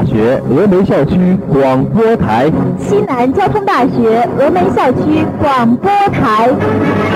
交通大学峨眉校区广播台，西南交通大学峨眉校区广播台。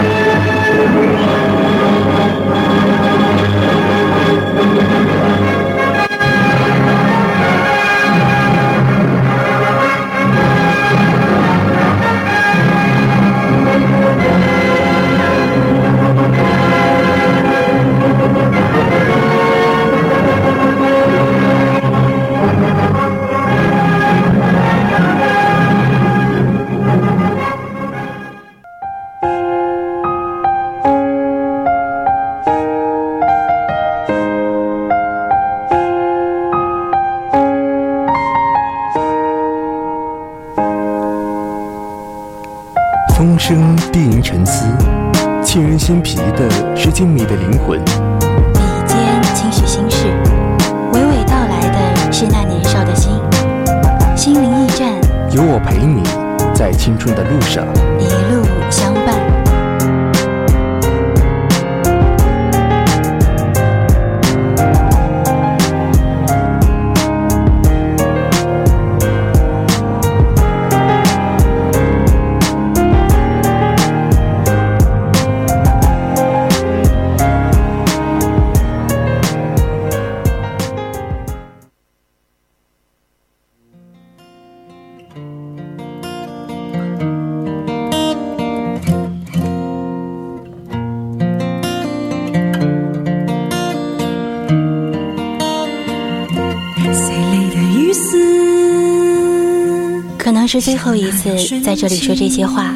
是最后一次在这里说这些话，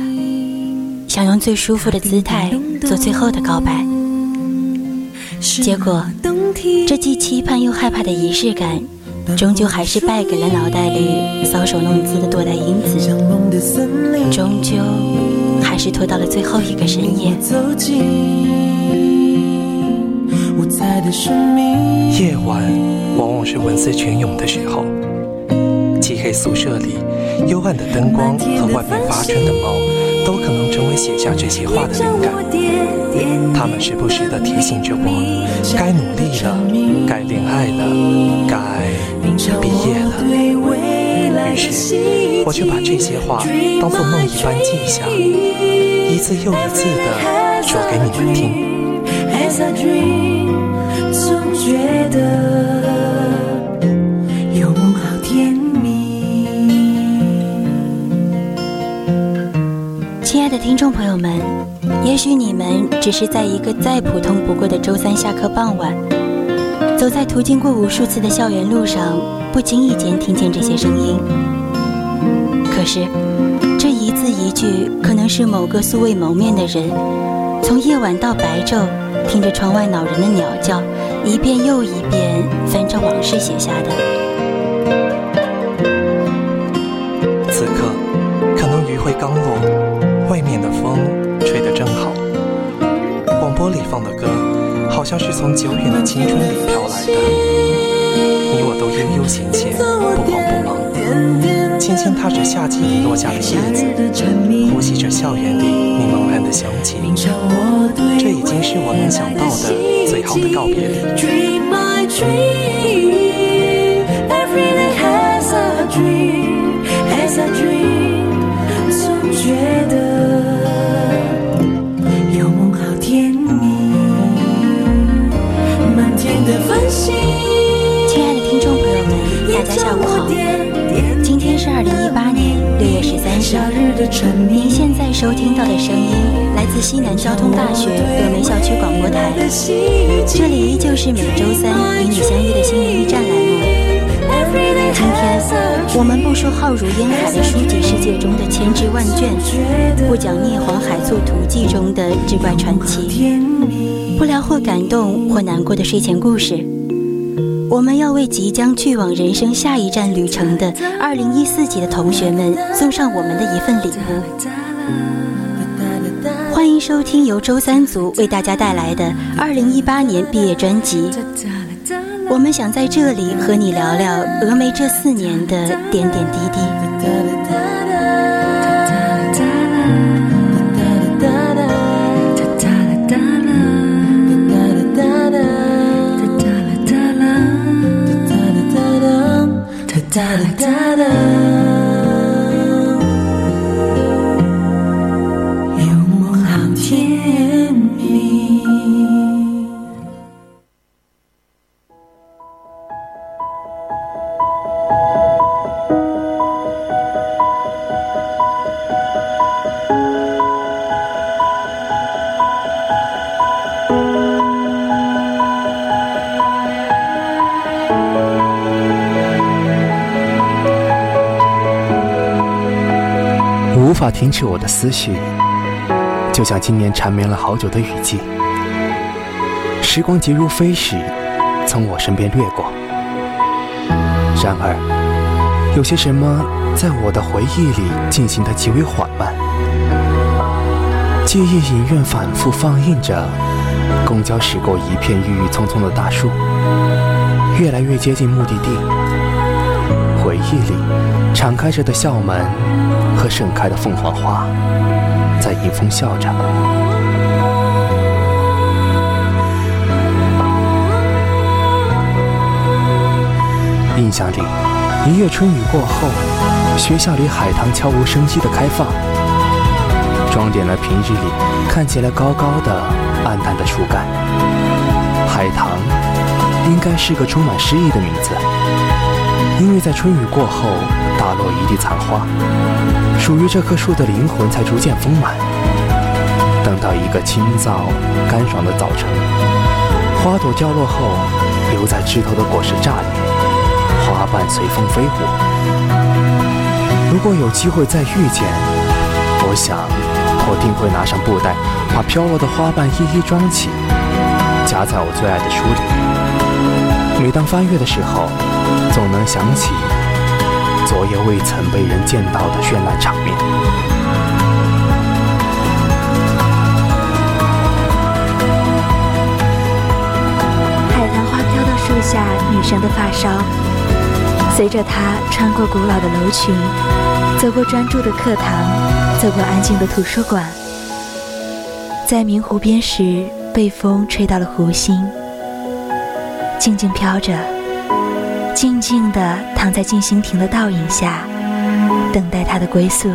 想用最舒服的姿态做最后的告白。结果，这既期盼又害怕的仪式感，终究还是败给了脑袋里搔首弄姿的多代因子，终究还是拖到了最后一个深夜。夜晚往往是文思泉涌的时候，漆黑宿舍里。幽暗的灯光和外面发春的猫，都可能成为写下这些话的灵感。他们时不时地提醒着我，该努力了，该恋爱了，该毕业了。于是，我就把这些话当做梦一般记下，一次又一次地说给你们听。总觉得。听众朋友们，也许你们只是在一个再普通不过的周三下课傍晚，走在途经过无数次的校园路上，不经意间听见这些声音。可是，这一字一句，可能是某个素未谋面的人，从夜晚到白昼，听着窗外恼人的鸟叫，一遍又一遍翻着往事写下的。此刻，可能余晖刚落。外面的风吹得正好，广播里放的歌，好像是从久远的青春里飘来的。你我都悠悠闲闲，不慌不忙，轻轻踏着夏季里落下的叶子，呼吸着校园里你茫然的香气。这已经是我能想到的最好的告别礼。觉得亲爱的听众朋友们，大家下午好。今天是二零一八年六月十三日。您现在收听到的声音来自西南交通大学峨眉校区广播台，这里依旧是每周三与你相约的心灵驿站栏目。今天，我们不说浩如烟海的书籍世界中的千枝万卷，不讲《聂黄海错图记》中的志怪传奇，不聊或感动或难过的睡前故事。我们要为即将去往人生下一站旅程的二零一四级的同学们送上我们的一份礼物。欢迎收听由周三组为大家带来的二零一八年毕业专辑。我们想在这里和你聊聊峨眉这四年的点点滴滴。哒哒哒哒，法停止我的思绪，就像今年缠绵了好久的雨季。时光急如飞逝，从我身边掠过。然而，有些什么在我的回忆里进行的极为缓慢。记忆影院反复放映着公交驶过一片郁郁葱葱的大树，越来越接近目的地。回忆里敞开着的校门和盛开的凤凰花，在迎风笑着。印象里，一夜春雨过后，学校里海棠悄无声息的开放，装点了平日里看起来高高的、暗淡的树干。海棠应该是个充满诗意的名字。因为在春雨过后打落一地残花，属于这棵树的灵魂才逐渐丰满。等到一个清燥干爽的早晨，花朵掉落后，留在枝头的果实炸裂，花瓣随风飞舞。如果有机会再遇见，我想我定会拿上布袋，把飘落的花瓣一一装起，夹在我最爱的书里。每当翻阅的时候，总能想起昨夜未曾被人见到的绚烂场面。海棠花飘到树下女生的发梢，随着她穿过古老的楼群，走过专注的课堂，走过安静的图书馆，在明湖边时被风吹到了湖心，静静飘着。静静地躺在静心亭的倒影下，等待他的归宿。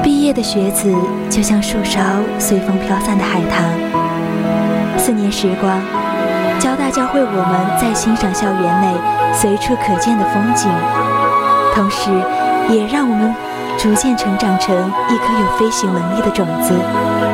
毕业的学子就像树梢随风飘散的海棠。四年时光，交大教会我们在欣赏校园内随处可见的风景，同时也让我们。逐渐成长成一颗有飞行能力的种子。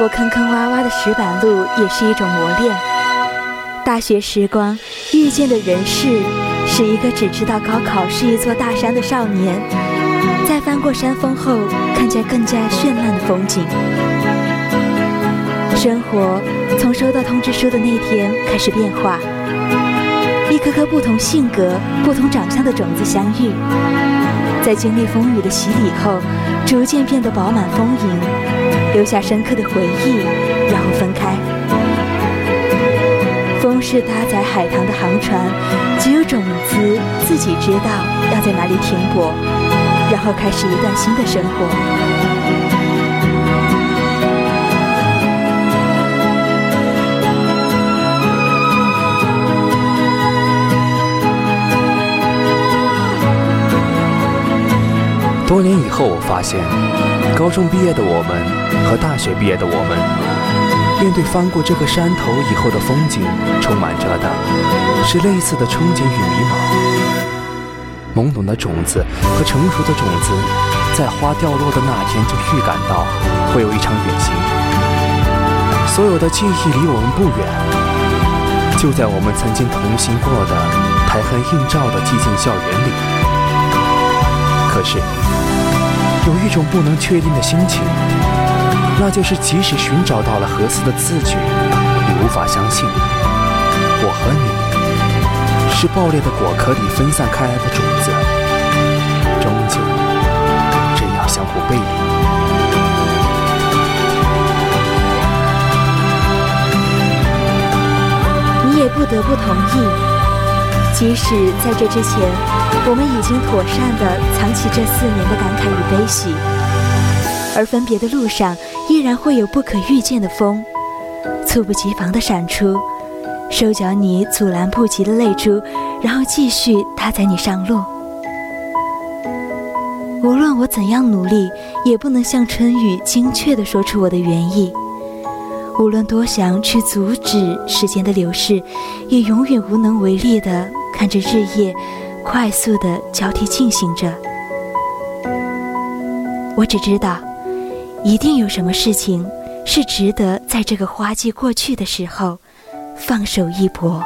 过坑坑洼洼的石板路，也是一种磨练。大学时光遇见的人事，是一个只知道高考是一座大山的少年，在翻过山峰后，看见更加绚烂的风景。生活从收到通知书的那天开始变化，一颗颗不同性格、不同长相的种子相遇，在经历风雨的洗礼后，逐渐变得饱满丰盈。留下深刻的回忆，然后分开。风是搭载海棠的航船，只有种子自己知道要在哪里停泊，然后开始一段新的生活。多年以后，我发现，高中毕业的我们和大学毕业的我们，面对翻过这个山头以后的风景，充满着的是类似的憧憬与迷茫。懵懂的种子和成熟的种子，在花掉落的那天就预感到会有一场远行。所有的记忆离我们不远，就在我们曾经同行过的台痕映照的寂静校园里。可是。有一种不能确定的心情，那就是即使寻找到了合适的字句，也无法相信，我和你是爆裂的果壳里分散开来的种子，终究这样相互背离。你也不得不同意，即使在这之前，我们已经妥善地藏起这四年的感慨与悲喜，而分别的路上依然会有不可预见的风，猝不及防地闪出，收缴你阻拦不及的泪珠，然后继续搭载你上路。无论我怎样努力，也不能像春雨精确地说出我的原意。无论多想去阻止时间的流逝，也永远无能为力地看着日夜快速地交替进行着。我只知道，一定有什么事情是值得在这个花季过去的时候放手一搏。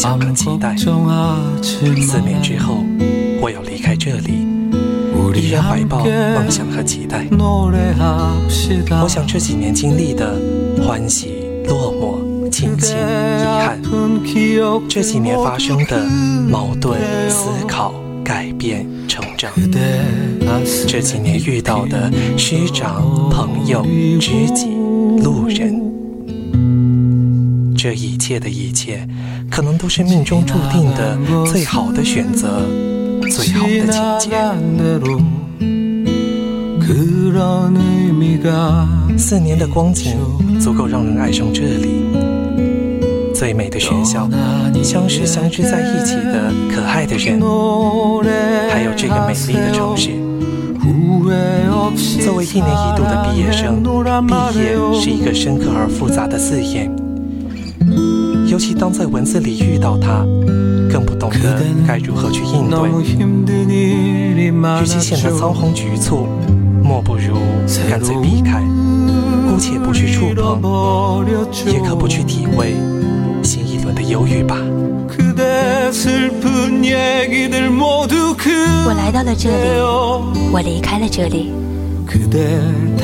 想和期待。四年之后，我要离开这里，依然怀抱梦想和期待。我想这几年经历的欢喜、落寞、庆幸、遗憾，这几年发生的矛盾、思考、改变、成长，这几年遇到的师长、朋友、知己、路人。这一切的一切，可能都是命中注定的最好的选择，最好的情节。四年的光景足够让人爱上这里，最美的学校，相识相知在一起的可爱的人，还有这个美丽的城市。作为一年一度的毕业生，毕业是一个深刻而复杂的字眼，其当在文字里遇到它，更不懂得该如何去应对，与其显得仓皇局促。莫不如干脆避开，姑且不去触碰，也可不去体会新一轮的忧郁吧。我来到了这里，我离开了这里。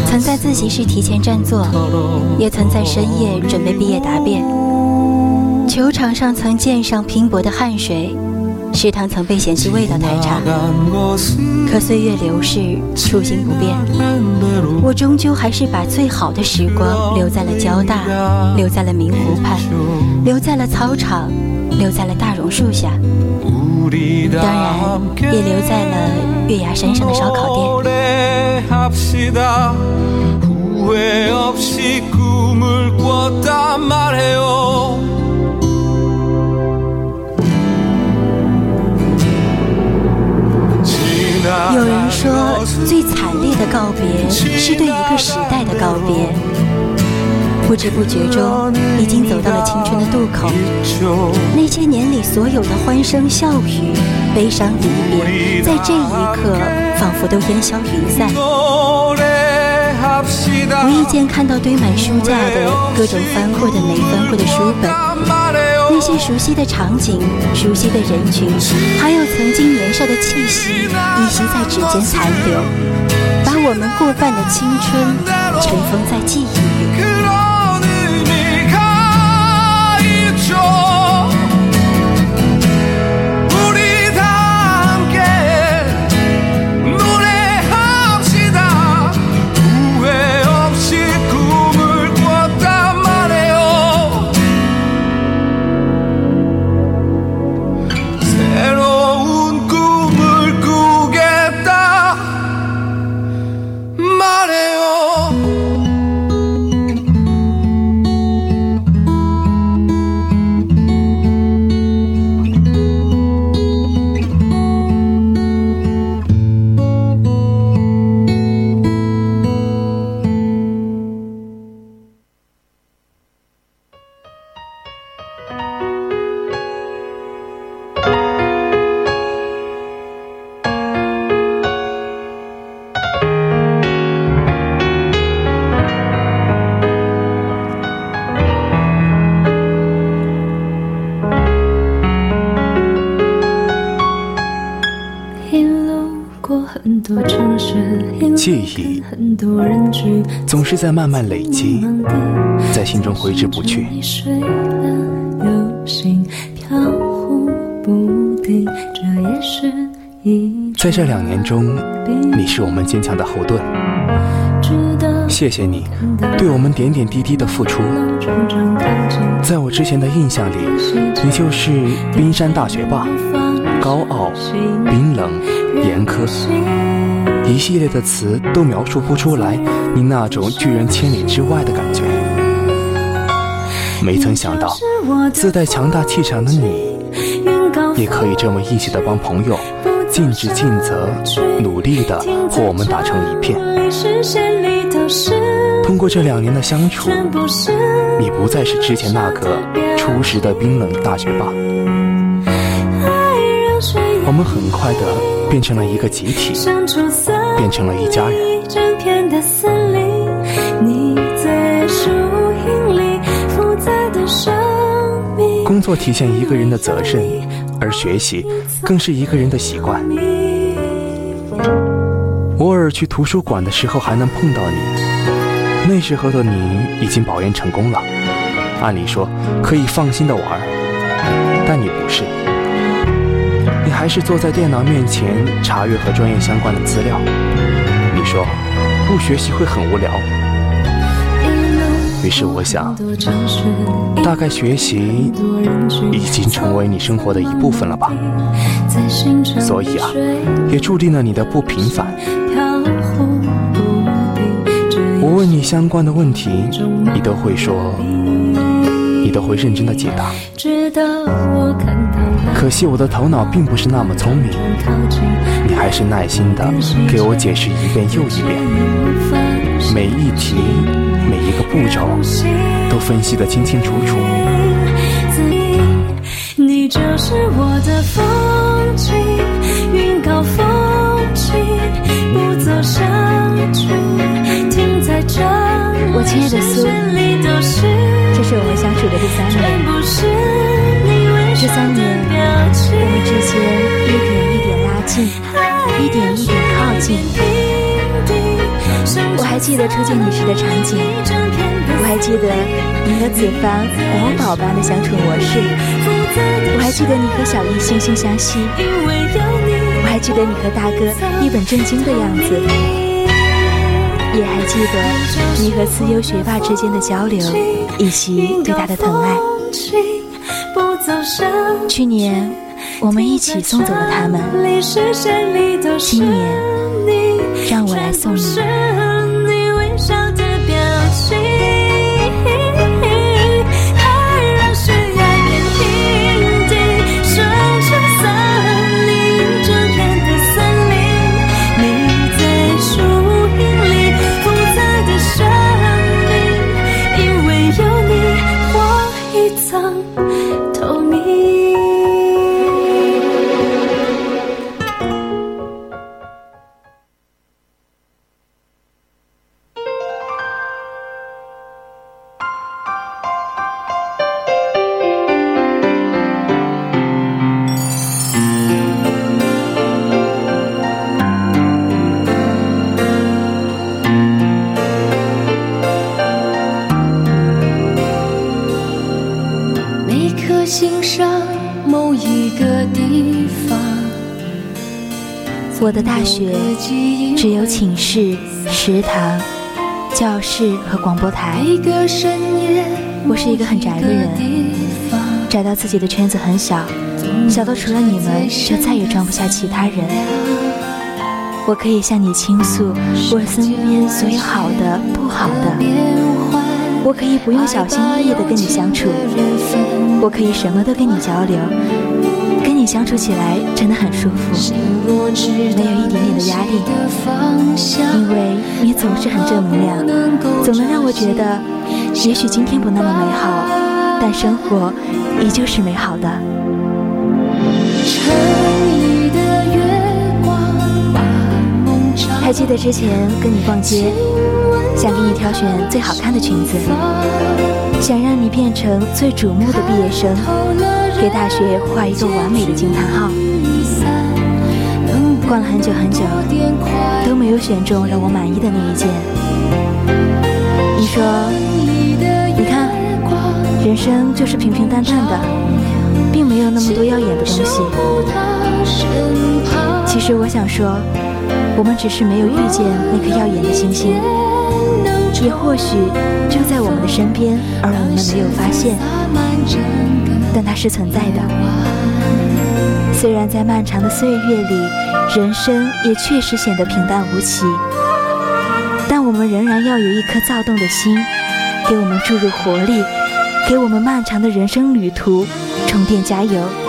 曾在自习室提前占座，也曾在深夜准备毕业答辩。球场上曾溅上拼搏的汗水。食堂曾被嫌弃味道太差，可岁月流逝，初心不变。我终究还是把最好的时光留在了交大，留在了明湖畔，留在了操场，留在了大榕树下，当然也留在了月牙山上的烧烤店。有人说，最惨烈的告别是对一个时代的告别。不知不觉中，已经走到了青春的渡口。那些年里所有的欢声笑语、悲伤离别，在这一刻仿佛都烟消云散。无意间看到堆满书架的各种翻过的没翻过的书本。那些熟悉的场景、熟悉的人群，还有曾经年少的气息，依稀在指尖残留，把我们过半的青春尘封在记忆里。是在慢慢累积，在心中挥之不去。在这两年中，你是我们坚强的后盾。谢谢你对我们点点滴滴的付出。在我之前的印象里，你就是冰山大学霸，高傲、冰冷、严苛。一系列的词都描述不出来你那种拒人千里之外的感觉。没曾想到，自带强大气场的你，也可以这么义气的帮朋友，尽职尽责，努力的和我们打成一片。通过这两年的相处，你不再是之前那个初时的冰冷大学霸，我们很快的。变成了一个集体，变成了一家人。工作体现一个人的责任，而学习更是一个人的习惯。偶尔去图书馆的时候还能碰到你，那时候的你已经保研成功了，按理说可以放心的玩，但你不是。还是坐在电脑面前查阅和专业相关的资料。你说不学习会很无聊，于是我想，大概学习已经成为你生活的一部分了吧。所以啊，也注定了你的不平凡。我问你相关的问题，你都会说，你都会认真的解答。可惜我的头脑并不是那么聪明，你还是耐心的给我解释一遍又一遍，每一题每一个步骤都分析得清清楚楚。你就是我的风景，云高风轻，不走下去，停在这我亲爱的苏，这是我们相处的第三年，这三年。之间一点一点拉近，一点一点靠近。我还记得初见你时的场景，我还记得你和子凡王宝般的相处模式，我还记得你和小易惺惺相惜，我还记得你和大哥一本正经的样子，也还记得你和思优学霸之间的交流以及对他的疼爱。去年。我们一起送走了他们。今年，让我来送你。我的大学只有寝室、食堂、教室和广播台。我是一个很宅的人，宅到自己的圈子很小，小到除了你们就再也装不下其他人。我可以向你倾诉我身边所有好的、不好的。我可以不用小心翼翼地跟你相处，我可以什么都跟你交流。相处起来真的很舒服，没有一点点的压力，因为你总是很正能量，总能让我觉得，也许今天不那么美好，但生活依旧是美好的。还记得之前跟你逛街，想给你挑选最好看的裙子，想让你变成最瞩目的毕业生。给大学画一个完美的惊叹号。逛了很久很久，都没有选中让我满意的那一件。你说，你看，人生就是平平淡淡的，并没有那么多耀眼的东西。其实我想说，我们只是没有遇见那颗耀眼的星星，也或许就在我们的身边，而我们没有发现。但它是存在的。虽然在漫长的岁月里，人生也确实显得平淡无奇，但我们仍然要有一颗躁动的心，给我们注入活力，给我们漫长的人生旅途充电加油。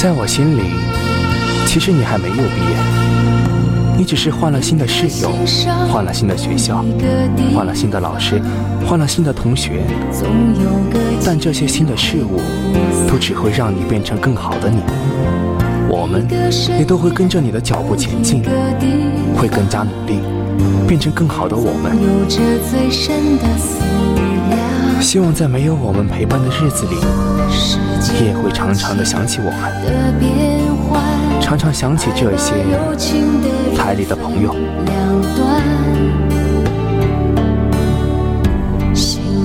在我心里。其实你还没有毕业，你只是换了新的室友，换了新的学校，换了新的老师，换了新的同学。但这些新的事物都只会让你变成更好的你。我们也都会跟着你的脚步前进，会更加努力，变成更好的我们。希望在没有我们陪伴的日子里，你也会常常的想起我们，常常想起这些台里的朋友。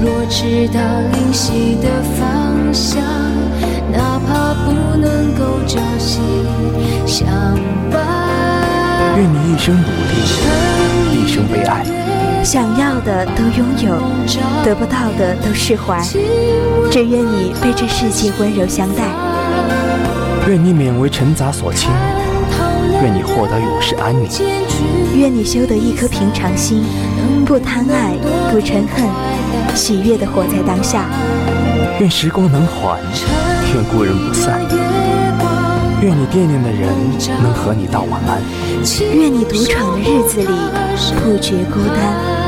若知道灵犀的方向，哪怕不能够朝夕相伴。愿你一生努力，一生被爱。想要的都拥有得不到的都释怀。只愿你被这世界温柔相待。愿你免为尘杂所侵愿你获得永世安宁。愿你修得一颗平常心不贪爱不嗔恨喜悦的活在当下。愿时光能缓愿故人不散。愿你惦念的人能和你道晚安。愿你独闯的日子里不觉孤单。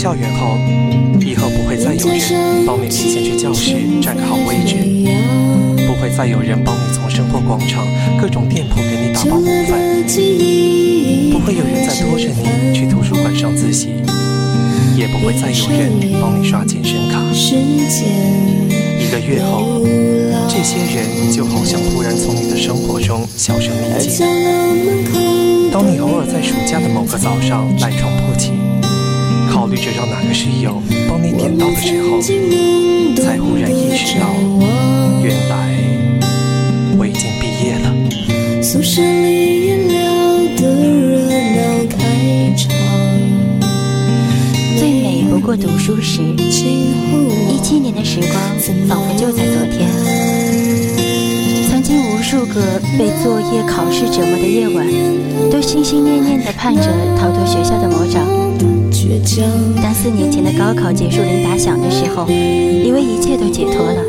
校园后，以后不会再有人帮你提前去教室占个好位置，不会再有人帮你从生活广场各种店铺给你打包午饭，不会有人再拖着你去图书馆上自习，也不会再有人帮你刷健身卡。一个月后，这些人就好像突然从你的生活中消声匿迹。当你偶尔在暑假的某个早上赖床不起，考虑着让哪个室友帮你点到的时候，才忽然意识到，原来我已经毕业了。宿舍里夜聊的热闹开场，最美不过读书时。一七年的时光仿佛就在昨天，曾经无数个被作业考试折磨的夜晚，都心心念念地盼着逃脱学校的魔掌。当四年前的高考结束铃打响的时候，以为一切都解脱了。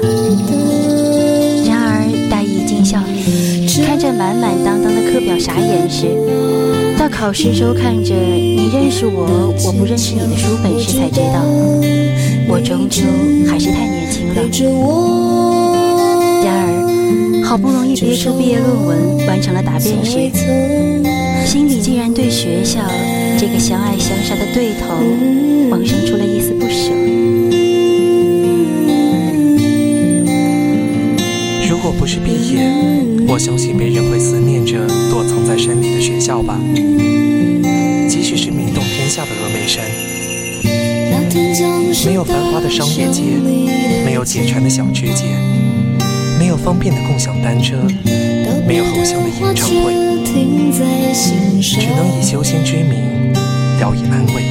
然而大一进校，看着满满当当的课表，傻眼时到考试收，看着你认识我，我不认识你的书本时才知道，我终究还是太年轻了。然而好不容易憋出毕业论文，完成了答辩时。心里竟然对学校这个相爱相杀的对头萌生出了一丝不舍。如果不是毕业，我相信没人会思念着躲藏在山里的学校吧。即使是名动天下的峨眉山，没有繁华的商业街，没有解馋的小吃街，没有方便的共享单车，没有偶像的演唱会，只能以修仙之名聊以安慰。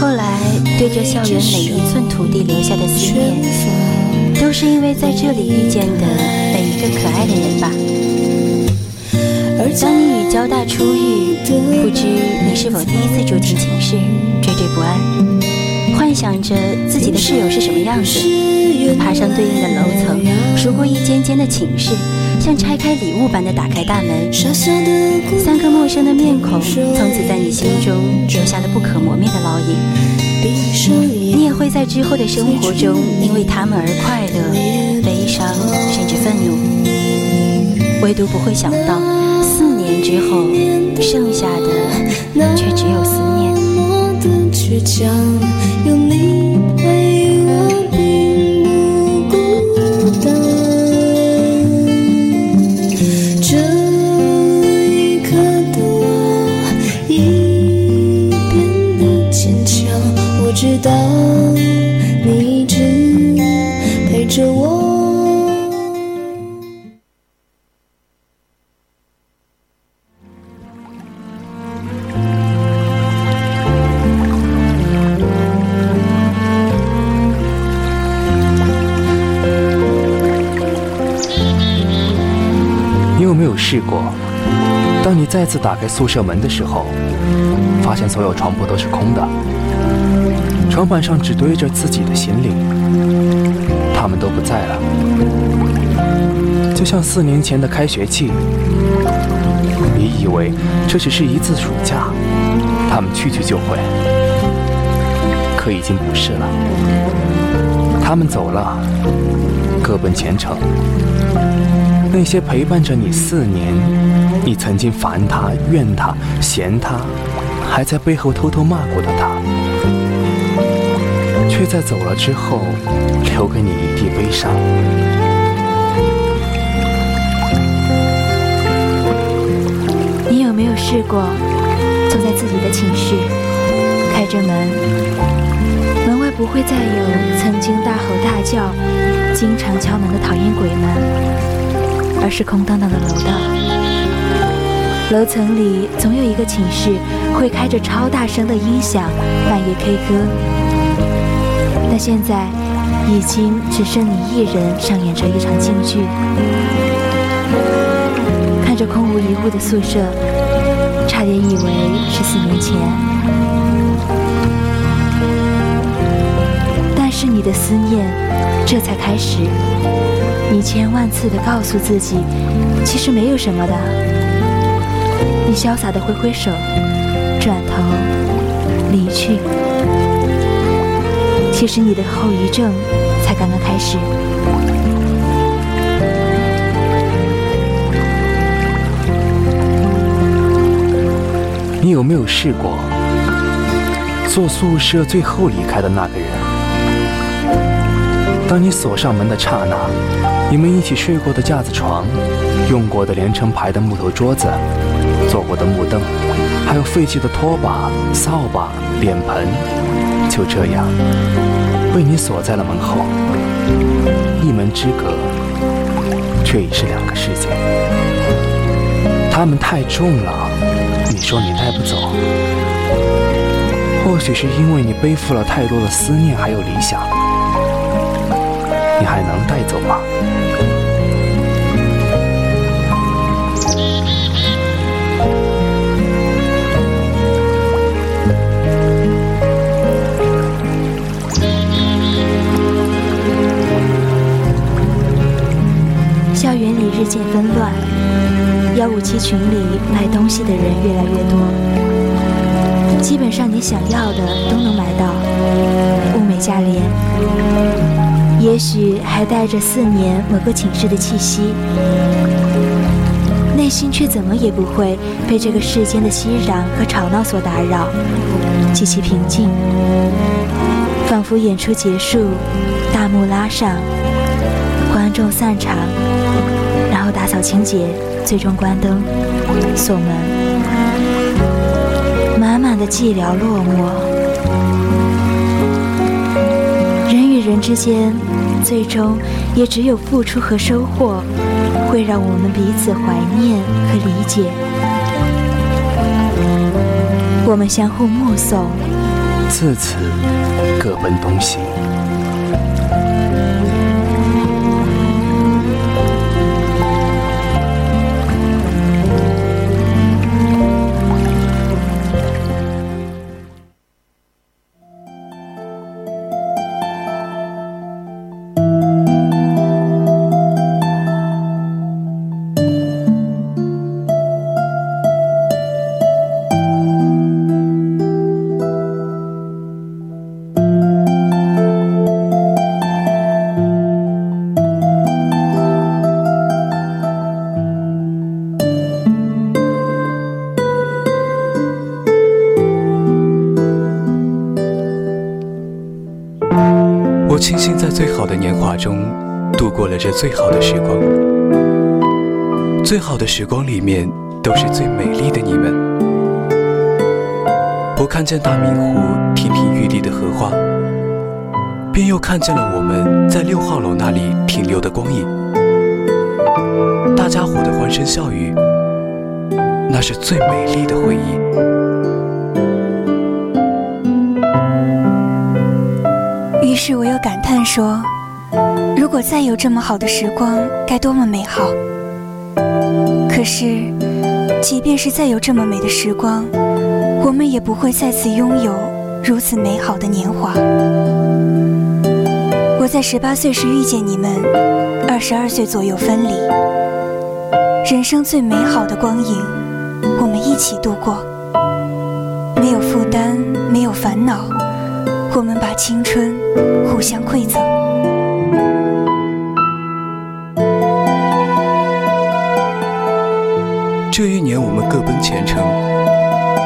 后来，对这校园每一寸土地留下的思念，都是因为在这里遇见的每一个可爱的人吧。当你与交大初遇，不知你是否第一次住进寝室，惴惴不安，幻想着自己的室友是什么样子，爬上对应的楼层，数过一间间的寝室，像拆开礼物般的打开大门，三个陌生的面孔，从此在你心中留下了不可磨灭的烙印。你也会在之后的生活中，因为他们而快乐、悲伤，甚至愤怒，唯独不会想到。四年之后，剩下的却只有思念。道你一直陪着我。你有没有试过，当你再次打开宿舍门的时候，发现所有床铺都是空的，床板上只堆着自己的行李，他们都不在了，就像四年前的开学季，你以为这只是一次暑假，他们去去就回，可已经不是了，他们走了，各奔前程。那些陪伴着你四年，你曾经烦他、怨他、嫌他，还在背后偷偷骂过的他，却在走了之后，留给你一地悲伤。你有没有试过坐在自己的寝室，开着门，门外不会再有曾经大吼大叫、经常敲门的讨厌鬼们，而是空荡荡的楼道。楼层里总有一个寝室会开着超大声的音响，半夜 K 歌。但现在已经只剩你一人上演着一场京剧。看着空无一物的宿舍，差点以为是四年前。但是你的思念这才开始，你千万次的告诉自己，其实没有什么的。你潇洒的挥挥手，转头离去。其实你的后遗症才刚刚开始。你有没有试过做宿舍最后离开的那个人？当你锁上门的刹那，你们一起睡过的架子床，用过的连成排的木头桌子，坐过的木凳，还有废弃的拖把、扫把、脸盆，就这样被你锁在了门后。一门之隔，却已是两个世界。他们太重了，你说你带不走。或许是因为你背负了太多的思念，还有理想，你还能带走吗？日渐纷乱，幺五七群里卖东西的人越来越多，基本上你想要的都能买到，物美价廉，也许还带着四年某个寝室的气息，内心却怎么也不会被这个世间的熙攘和吵闹所打扰，极其平静，仿佛演出结束，大幕拉上，观众散场。小情节，最终关灯锁门，满满的寂寥落寞。人与人之间，最终也只有付出和收获，会让我们彼此怀念和理解。我们相互目送，自此各奔东西。庆幸在最好的年华中度过了这最好的时光，最好的时光里面都是最美丽的你们。我看见大明湖亭亭玉立的荷花，便又看见了我们在六号楼那里停留的光影。大家伙的欢声笑语，那是最美丽的回忆。是我又感叹说：“如果再有这么好的时光，该多么美好！”可是，即便是再有这么美的时光，我们也不会再次拥有如此美好的年华。我在十八岁时遇见你们，二十二岁左右分离，人生最美好的光影，我们一起度过，没有负担，没有烦恼。我们把青春互相馈赠。这一年，我们各奔前程，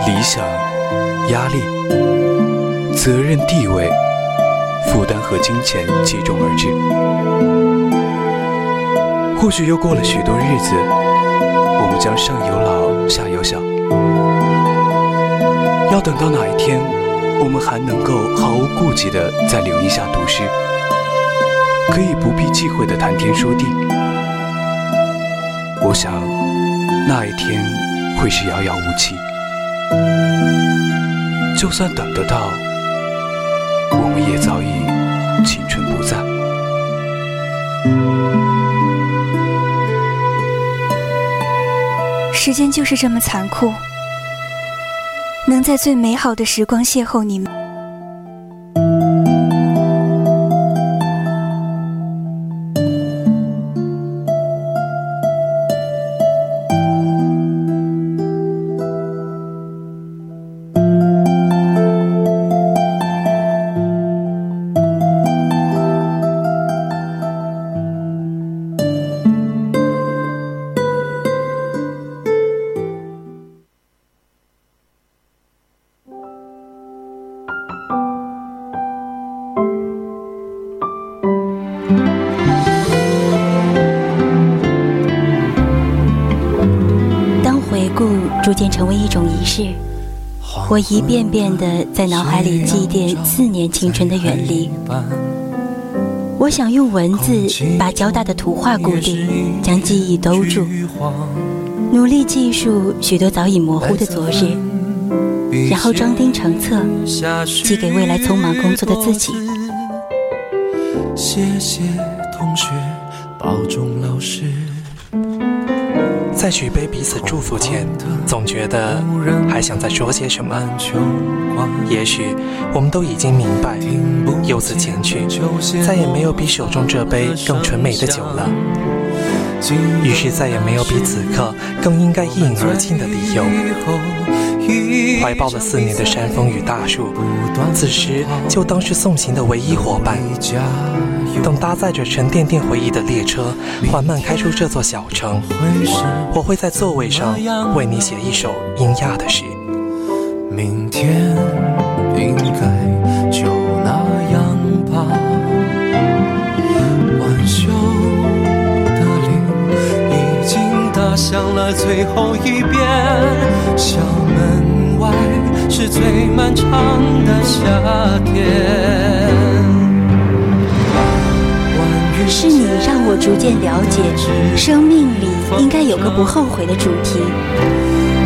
理想、压力、责任、地位、负担和金钱接踵而至。或许又过了许多日子，我们将上有老，下有小。要等到哪一天？我们还能够毫无顾忌地在柳荫下读诗，可以不必忌讳地谈天说地。我想，那一天会是遥遥无期。就算等得到，我们也早已青春不在。时间就是这么残酷。能在最美好的时光邂逅你们。我一遍遍地在脑海里祭奠四年青春的远离。我想用文字把交大的图画固定，将记忆兜住，努力记述许多早已模糊的昨日，然后装订成册，寄给未来匆忙工作的自己。谢谢同学，保重老师。在举杯彼此祝福前，总觉得还想再说些什么。也许我们都已经明白，由此前去，再也没有比手中这杯更纯美的酒了。于是再也没有比此刻更应该一饮而尽的理由。怀抱了四年的山峰与大树，此时就当是送行的唯一伙伴。等搭载着沉甸甸回忆的列车缓慢开出这座小城，我会在座位上为你写一首英亚的诗。明天应该就那样吧。晚秋的铃已经打响了最后一遍，校门外是最漫长的夏天。是你让我逐渐了解，生命里应该有个不后悔的主题。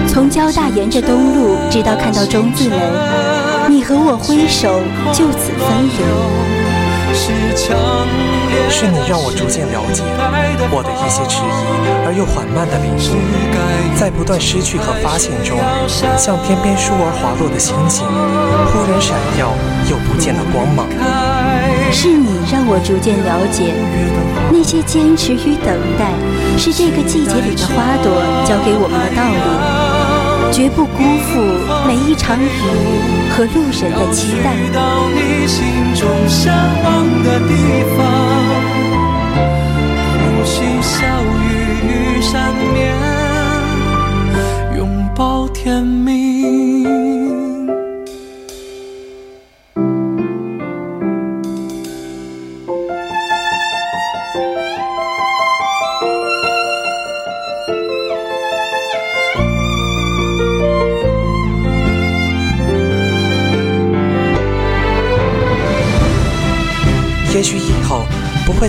从交大沿着东路，直到看到中字门，你和我挥手，就此分离。是你让我逐渐了解我的一些迟疑而又缓慢的领悟，在不断失去和发现中，像天边疏而滑落的星星，忽然闪耀又不见了光芒。是你让我逐渐了解，那些坚持与等待，是这个季节里的花朵教给我们的道理，绝不辜负每一场雨和路人的期待。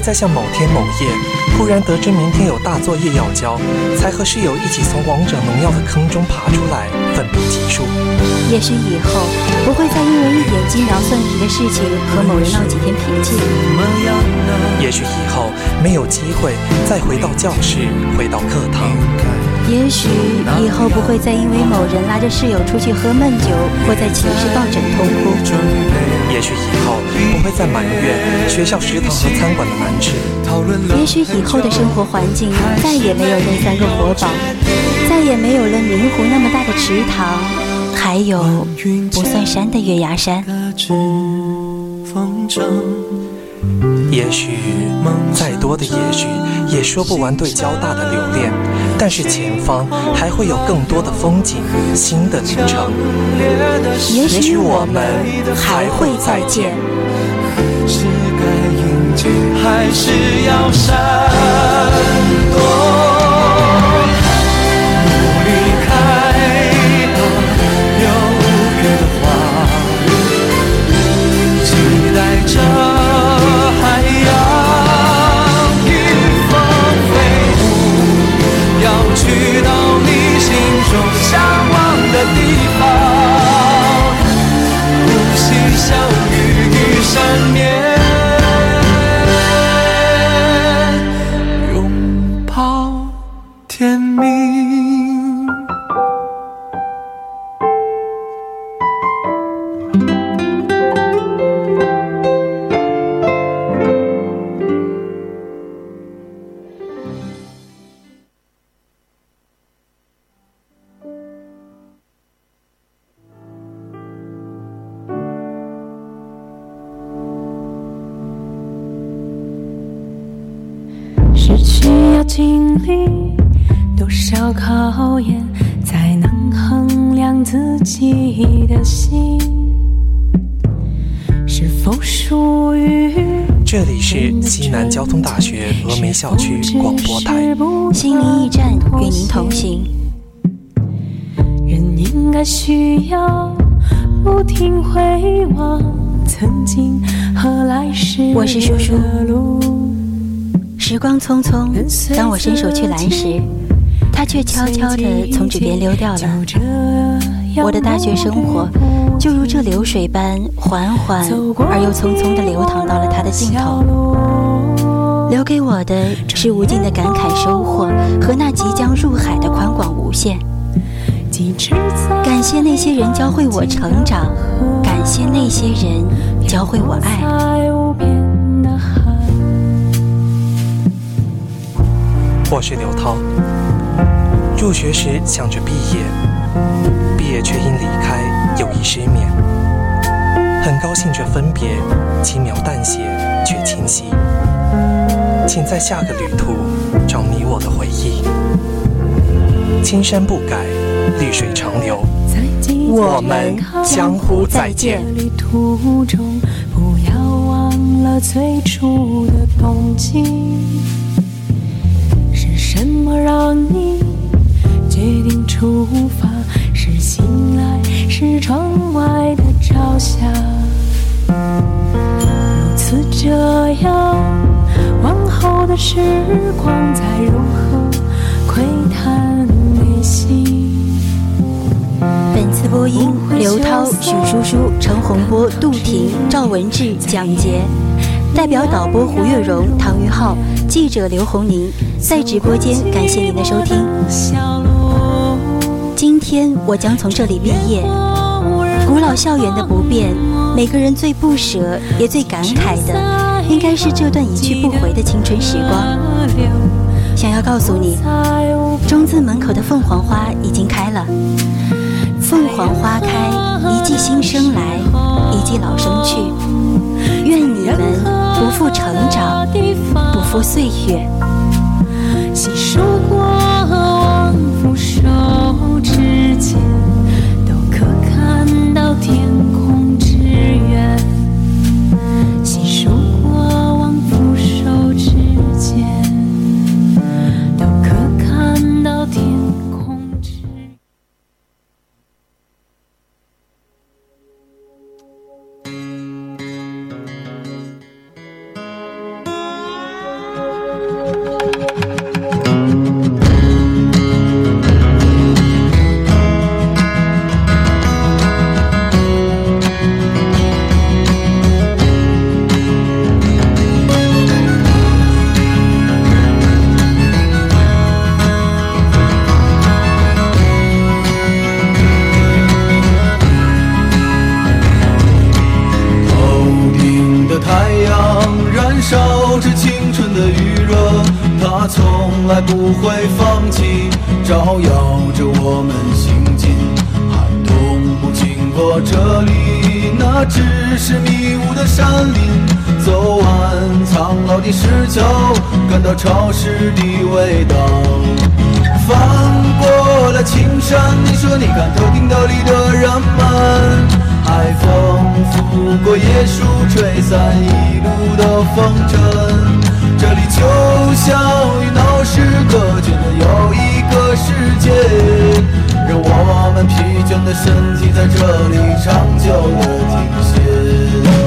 再像某天某夜，忽然得知明天有大作业要交，才和室友一起从王者农药的坑中爬出来，奋笔疾书。也许以后不会再因为一点鸡毛蒜皮的事情和某人闹几天脾气。也许以后没有机会再回到教室，回到课堂。也许以后不会再因为某人拉着室友出去喝闷酒，或在寝室抱枕痛哭。也许以后不会再埋怨学校食堂和餐馆的难吃。也许以后的生活环境再也没有那三个活宝，再也没有了明湖那么大的池塘，还有不算山的月牙山。也许再多的也许也说不完对交大的留恋，但是前方还会有更多的风景，新的旅程。也许我们还会再见。是该迎接还是要闪躲？峨眉校区广播台，心灵驿站与您同行。人应该需要不停回望曾经和来时我是叔叔的路。时光匆匆，当我伸手去拦时，他却悄悄地从指边溜掉了。我的大学生活就如这流水般缓缓而又匆匆地流淌到了它的尽头，留给我的是无尽的感慨、收获和那即将入海的宽广无限。感谢那些人教会我成长，感谢那些人教会我爱。我是刘涛。入学时想着毕业，毕业却因离开有意失眠。很高兴这分别轻描淡写却清晰。请在下个旅途找你我的回忆。青山不改，绿水长流。我们江湖再见。旅途中，不要忘了最初的动机。是什么让你决定出发？是醒来，是窗外的朝霞。如此这样，往后的时光再如何窥探内心？本次播音：刘涛、许叔叔、陈洪波、杜婷、赵文志、蒋杰，代表导播胡月荣、唐于浩，记者刘红宁，在直播间感谢您的收听。今天我将从这里毕业，古老校园的不变，每个人最不舍也最感慨的，应该是这段一去不回的青春时光。想要告诉你，中字门口的凤凰花已经开了。凤凰花开，一季新生来，一季老生去。愿你们不负成长，不负岁月。细数过拂过椰树，吹散一路的风尘。这里就像与闹市隔绝的又一个世界，让我们疲倦的身体在这里长久的停歇。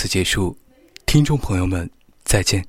此结束，听众朋友们，再见。